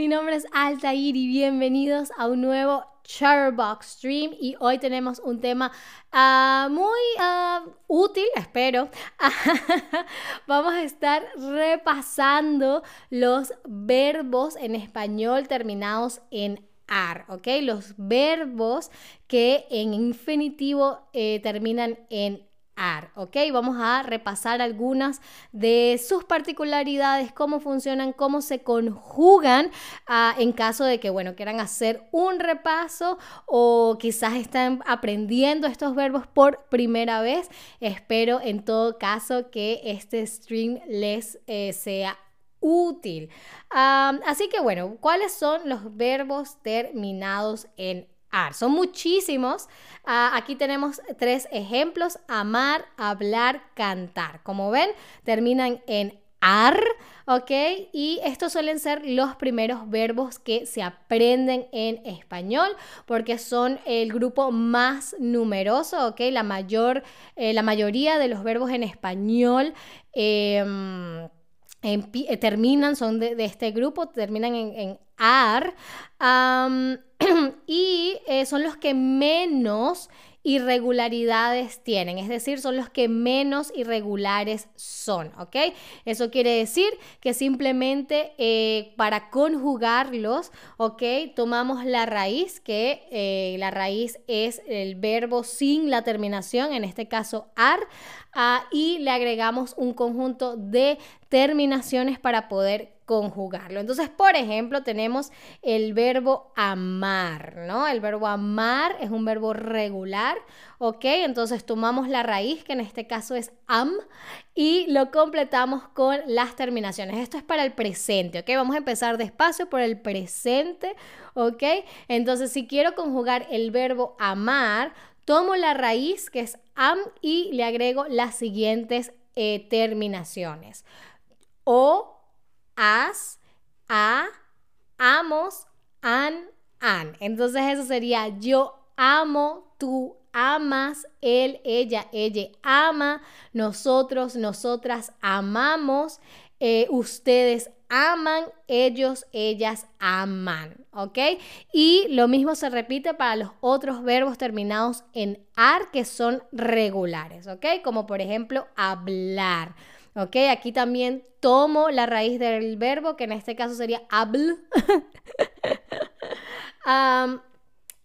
mi nombre es Altair y bienvenidos a un nuevo Charbox Stream y hoy tenemos un tema ah, muy ah, útil, espero. Vamos a estar repasando los verbos en español terminados en ar, ¿ok? Los verbos que en infinitivo eh, terminan en ¿ok? Vamos a repasar algunas de sus particularidades, cómo funcionan, cómo se conjugan ah, en caso de que, bueno, quieran hacer un repaso o quizás están aprendiendo estos verbos por primera vez. Espero en todo caso que este stream les eh, sea útil. así que bueno, ¿cuáles son los verbos terminados en son muchísimos. Ah, aquí tenemos tres ejemplos. Amar, hablar, cantar. Como ven, terminan en ar, ¿ok? Y estos suelen ser los primeros verbos que se aprenden en español porque son el grupo más numeroso, ¿ok? La, mayor, eh, la mayoría de los verbos en español em, terminan, son de, este grupo, terminan en, ar. y eh, son los que menos irregularidades tienen, es decir, son los que menos irregulares son, ¿ok? Eso quiere decir que simplemente eh, para conjugarlos, ¿ok? Tomamos la raíz, que eh, la raíz es el verbo sin la terminación, en este caso ar, y le agregamos un conjunto de terminaciones para poder conjugarlo. Entonces, por ejemplo, tenemos el verbo amar, ¿no? El verbo amar es un verbo regular, ¿ok? Entonces tomamos la raíz, que en este caso es am, y lo completamos con las terminaciones. Esto es para el presente, ¿ok? Vamos a empezar despacio por el presente, ¿ok? Entonces, si quiero conjugar el verbo amar, tomo la raíz, que es am, y le agrego las siguientes eh, terminaciones. O as, a, amos, an, an. Entonces eso sería yo amo, tú amas, él, ella, ella ama, nosotros, nosotras amamos, eh, ustedes aman, ellos, ellas aman, ¿ok? Y lo mismo se repite para los otros verbos terminados en ar que son regulares, ¿ok? Como por ejemplo hablar. ¿Ok? Aquí también tomo la raíz del verbo, que en este caso sería habl.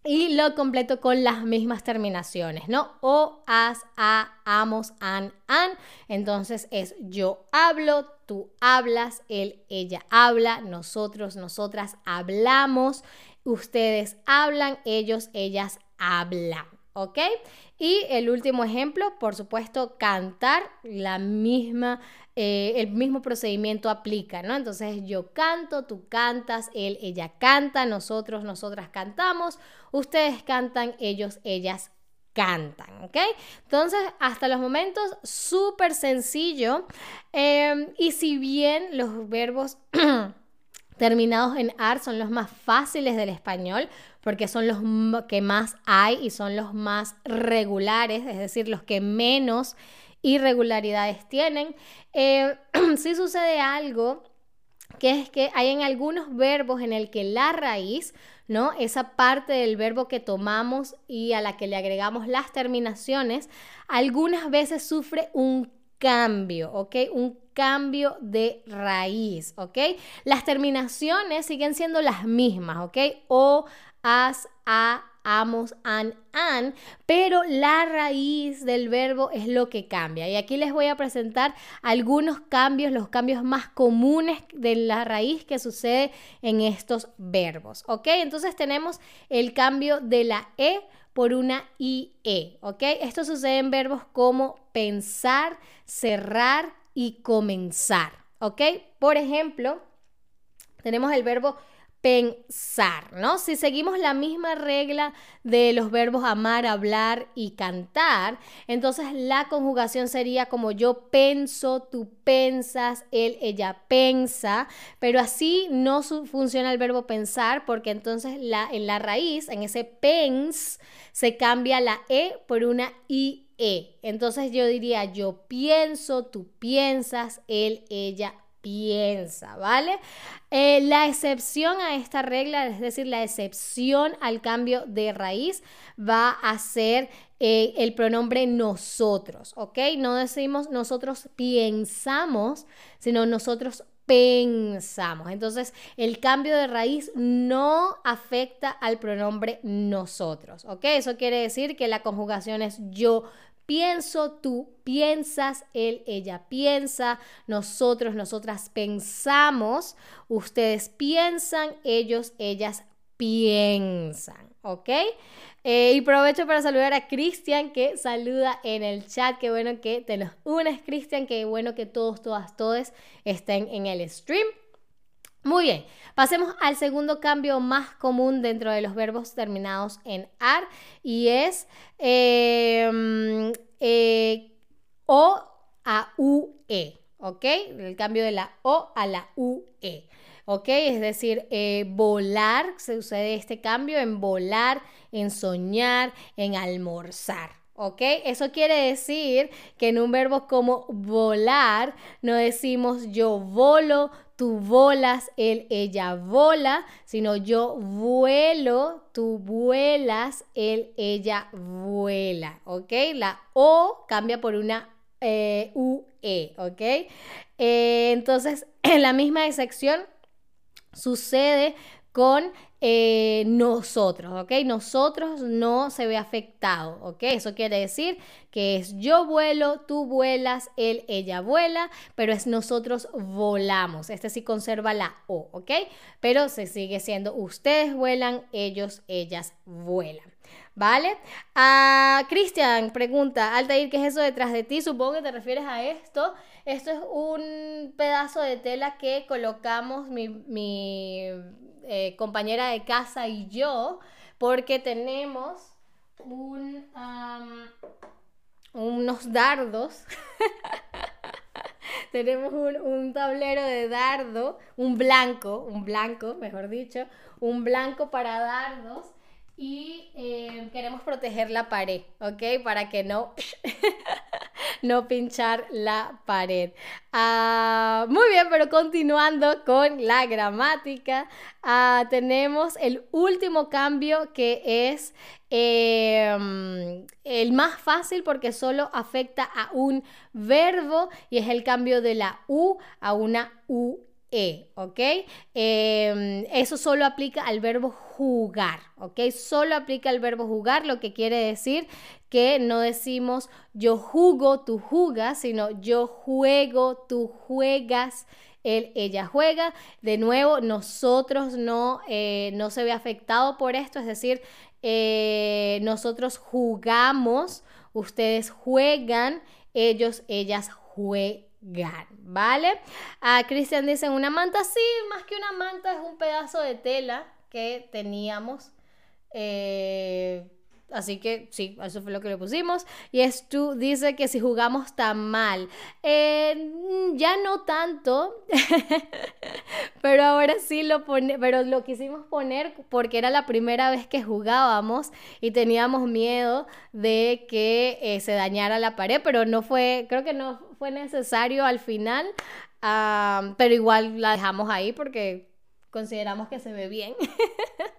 y lo completo con las mismas terminaciones, ¿no? O, as, a, amos, an, an. Entonces es yo hablo, tú hablas, él, ella habla, nosotros, nosotras hablamos, ustedes hablan, ellos, ellas hablan. ¿Ok? Y el último ejemplo, por supuesto, cantar, la misma, eh, el mismo procedimiento aplica, ¿no? Entonces yo canto, tú cantas, él, ella canta, nosotros, nosotras cantamos, ustedes cantan, ellos, ellas cantan, ¿ok? Entonces, hasta los momentos, súper sencillo. Em, y si bien los verbos terminados en ar son los más fáciles del español, porque son los que más hay y son los más regulares, es decir, los que menos irregularidades tienen. Eh, sí sucede algo que es que hay en algunos verbos en el que la raíz, ¿no? Esa parte del verbo que tomamos y a la que le agregamos las terminaciones, algunas veces sufre un cambio, ¿ok? Un cambio de raíz, ¿ok? Las terminaciones siguen siendo las mismas, ¿ok? O, as, a, amos, an, an, pero la raíz del verbo es lo que cambia. Y aquí les voy a presentar algunos cambios, los cambios más comunes de la raíz que sucede en estos verbos, ¿ok? Entonces tenemos el cambio de la E por una IE, ¿ok? Esto sucede en verbos como pensar, cerrar y comenzar, ¿ok? Por ejemplo, tenemos el verbo pensar, ¿no? Si seguimos la misma regla de los verbos amar, hablar y cantar, entonces la conjugación sería como yo penso, tú pensas, él, ella pensa, pero así no funciona el verbo pensar porque entonces en la raíz, en ese pens, se cambia la e por una ie. Entonces yo diría yo pienso, tú piensas, él, ella piensa, ¿vale? Eh, la excepción a esta regla, es decir, la excepción al cambio de raíz, va a ser eh, el pronombre nosotros, ¿ok? No decimos nosotros pensamos, sino nosotros pensamos. Entonces, el cambio de raíz no afecta al pronombre nosotros, ¿ok? Eso quiere decir que la conjugación es yo pienso, tú piensas, él, ella piensa, nosotros, nosotras pensamos, ustedes piensan, ellos, ellas piensan, ¿ok? Eh, y aprovecho para saludar a Cristian que saluda en el chat. Qué bueno que te nos unes, Cristian. Qué bueno que todos, todas, todos estén en el stream. Muy bien, pasemos al segundo cambio más común dentro de los verbos terminados en AR y es em, eh, O a UE, ¿ok? El cambio de la O a la UE. ¿Ok? Es decir, eh, volar, se sucede este cambio en volar, en soñar, en almorzar. ¿Ok? Eso quiere decir que en un verbo como volar no decimos yo volo, tú volas, él, ella vola, sino yo vuelo, tú vuelas, él, ella vuela. ¿Ok? La O cambia por una eh, UE. ¿Ok? Eh, entonces, en la misma sección sucede con eh, nosotros, ¿ok? Nosotros no se ve afectado, ¿ok? Eso quiere decir que es yo vuelo, tú vuelas, él, ella vuela, pero es nosotros volamos. Este sí conserva la O, ¿ok? Pero se sigue siendo ustedes vuelan, ellos, ellas vuelan. ¿Vale? Ah, Cristian pregunta, Altair, ¿qué es eso detrás de ti? Supongo que te refieres a esto. Esto es un pedazo de tela que colocamos mi, eh, compañera de casa y yo, porque tenemos unos dardos. tenemos un, un, tablero de dardo, un blanco, un blanco, mejor dicho, un blanco para dardos y eh, queremos proteger la pared, ¿ok? Para que no, no pinchar la pared. Ah, muy bien, pero continuando con la gramática, ah, tenemos el último cambio que es em, el más fácil porque solo afecta a un verbo y es el cambio de la U a una U e. Em, eso solo aplica al verbo jugar, ¿ok? Solo aplica al verbo jugar, lo que quiere decir que no decimos yo jugo, tú jugas, sino yo juego, tú juegas. Él, ella juega. De nuevo, nosotros no, eh, no se ve afectado por esto, es decir, eh, nosotros jugamos, ustedes juegan, ellos, ellas juegan. ¿Vale? A Cristian dice, una manta, sí, más que una manta es un pedazo de tela que teníamos. Eh, Así que sí, eso fue lo que le pusimos. Y es tú dice que si jugamos tan mal. Eh, ya no tanto, pero ahora sí lo pone, pero lo quisimos poner porque era la primera vez que jugábamos y teníamos miedo de que eh, se dañara la pared, pero no fue, creo que no fue necesario al final, ah, pero igual la dejamos ahí porque consideramos que se ve bien.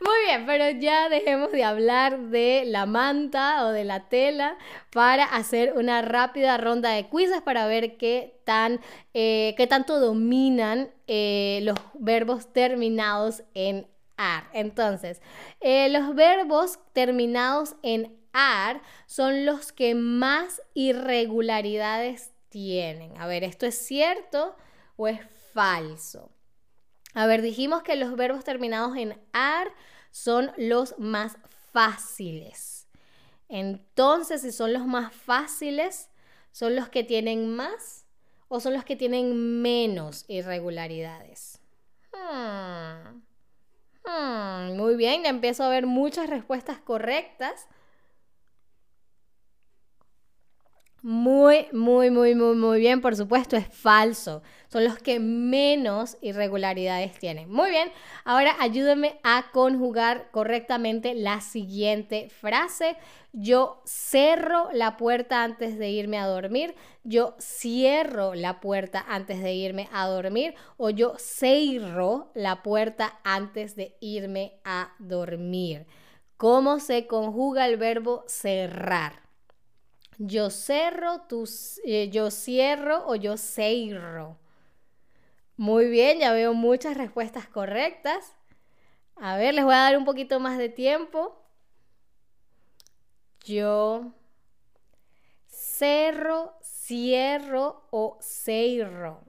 Muy bien, pero ya dejemos de hablar de la manta o de la tela para hacer una rápida ronda de quizzes para ver qué, tan, eh, qué tanto dominan eh, los verbos terminados en AR. Entonces, eh, los verbos terminados en AR son los que más irregularidades tienen. A ver, ¿esto es cierto o es falso? A ver, dijimos que los verbos terminados en AR son los más fáciles. Entonces, si son los más fáciles, ¿son los que tienen más o son los que tienen menos irregularidades? Hmm. Hmm, muy bien, empiezo a ver muchas respuestas correctas. Muy, muy, muy, muy, muy bien. Por supuesto, es falso. Son los que menos irregularidades tienen. Muy bien. Ahora ayúdenme a conjugar correctamente la siguiente frase. Yo cerro la puerta antes de irme a dormir. Yo cierro la puerta antes de irme a dormir. O yo cierro la puerta antes de irme a dormir. ¿Cómo se conjuga el verbo cerrar? Yo cerro, tú, eh, yo cierro o yo cierro. Muy bien, ya veo muchas respuestas correctas. A ver, les voy a dar un poquito más de tiempo. Yo cerro, cierro o cierro.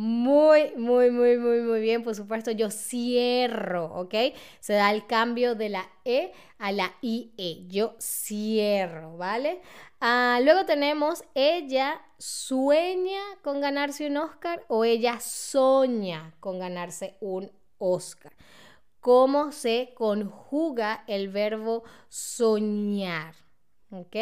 Muy, muy, muy, muy, muy bien. Por supuesto, yo cierro, ¿ok? Se da el cambio de la E a la IE. Yo cierro, ¿vale? Ah, luego tenemos ella sueña con ganarse un Oscar o ella soña con ganarse un Oscar. ¿Cómo se conjuga el verbo soñar? ¿Ok?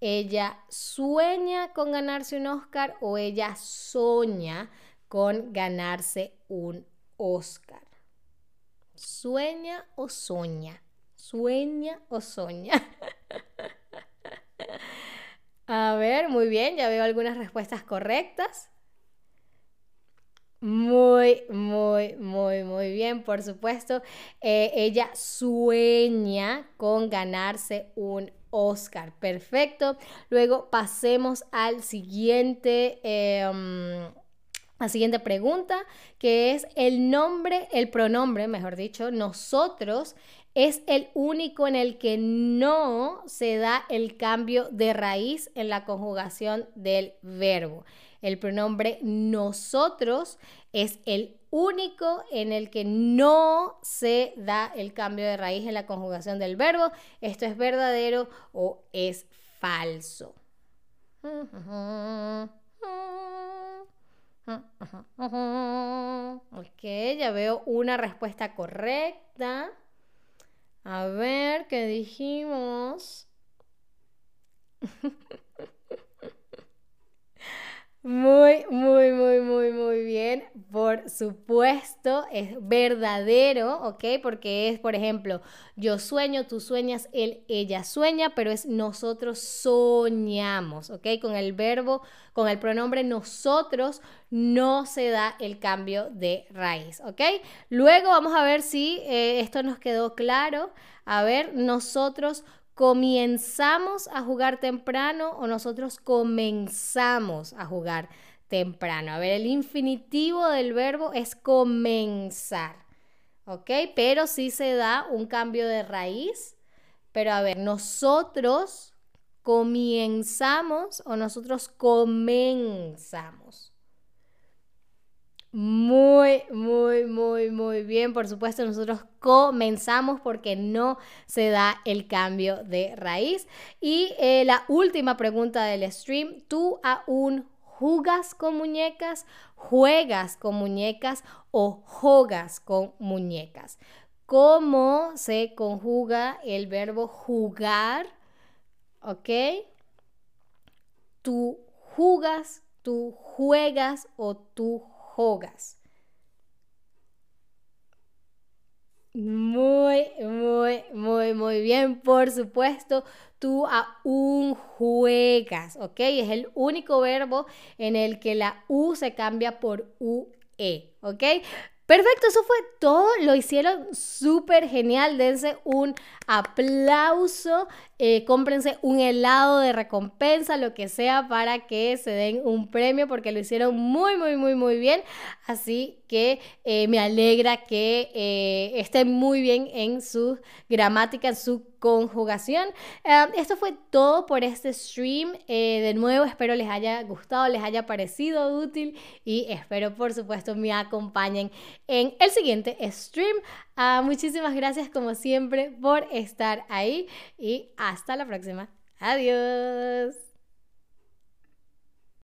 Ella sueña con ganarse un Oscar o ella soña con ganarse un Oscar. Sueña o soña. Sueña o soña. A ver, muy bien, ya veo algunas respuestas correctas. Muy, muy, muy, muy bien, por supuesto. Eh, ella sueña con ganarse un Oscar. Perfecto. Luego pasemos al siguiente. Em, la siguiente pregunta, que es el nombre, el pronombre, mejor dicho, nosotros es el único en el que no se da el cambio de raíz en la conjugación del verbo. El pronombre nosotros es el único en el que no se da el cambio de raíz en la conjugación del verbo. Esto es verdadero o es falso. Ok, ya veo una respuesta correcta. A ver, ¿qué dijimos muy, muy, muy bien. Supuesto, es verdadero, ¿ok? Porque es, por ejemplo, yo sueño, tú sueñas, él, ella sueña, pero es nosotros soñamos, ¿ok? Con el verbo, con el pronombre nosotros no se da el cambio de raíz, ¿ok? Luego vamos a ver si eh, esto nos quedó claro. A ver, nosotros comenzamos a jugar temprano o nosotros comenzamos a jugar temprano. A ver, el infinitivo del verbo es comenzar, ¿ok? Pero sí se da un cambio de raíz. Pero a ver, nosotros comenzamos o nosotros comenzamos. Muy, muy, muy, muy bien. Por supuesto, nosotros comenzamos porque no se da el cambio de raíz. Y eh, la última pregunta del stream, ¿tú aún jugas con muñecas, juegas con muñecas o jugas con muñecas? ¿Cómo se conjuga el verbo jugar? ¿Ok? Tú jugas, tú juegas o tú jugas. Por supuesto, tú aún juegas, ¿ok? Es el único verbo en el que la U se cambia por UE, ¿ok? Perfecto, eso fue todo. Lo hicieron súper genial. Dense un aplauso. Eh, cómprense un helado de recompensa, lo que sea, para que se den un premio, porque lo hicieron muy, muy, muy, muy bien. Así que eh, me alegra que eh, estén muy bien en su gramática, en su conjugación. esto fue todo por este stream. de nuevo, espero les haya gustado, les haya parecido útil y espero, por supuesto, me acompañen en el siguiente stream. Ah, muchísimas gracias, como siempre, por estar ahí y hasta la próxima. Adiós.